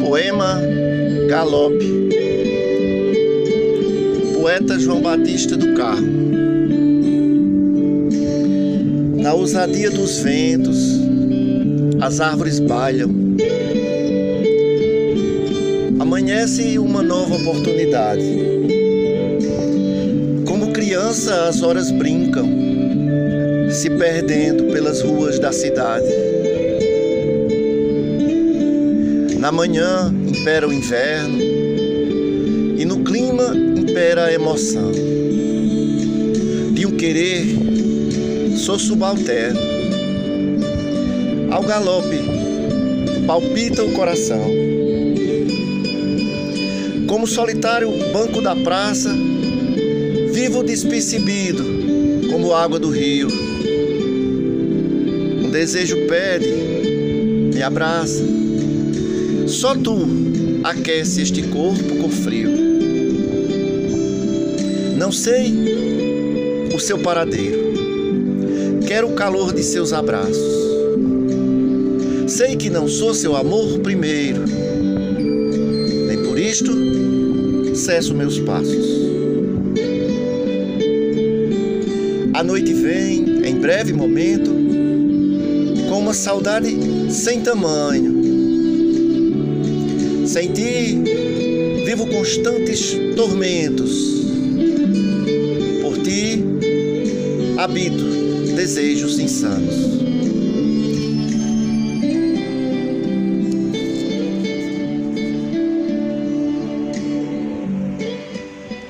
Poema Galope. Poeta João Batista do Carmo. Na ousadia dos ventos as árvores balham Amanhece uma nova oportunidade criança as horas brincam Se perdendo pelas ruas da cidade na manhã impera o inverno e no clima impera a emoção. De um querer, sou subalterno. Ao galope, palpita o coração. Como solitário banco da praça, vivo despercebido como água do rio. Um desejo pede, me abraça só tu aquece este corpo com frio. Não sei o seu paradeiro. Quero o calor de seus abraços. Sei que não sou seu amor primeiro. Nem por isto cesso meus passos. A noite vem em breve momento com uma saudade sem tamanho sem ti, vivo constantes tormentos. Por ti, habito desejos insanos.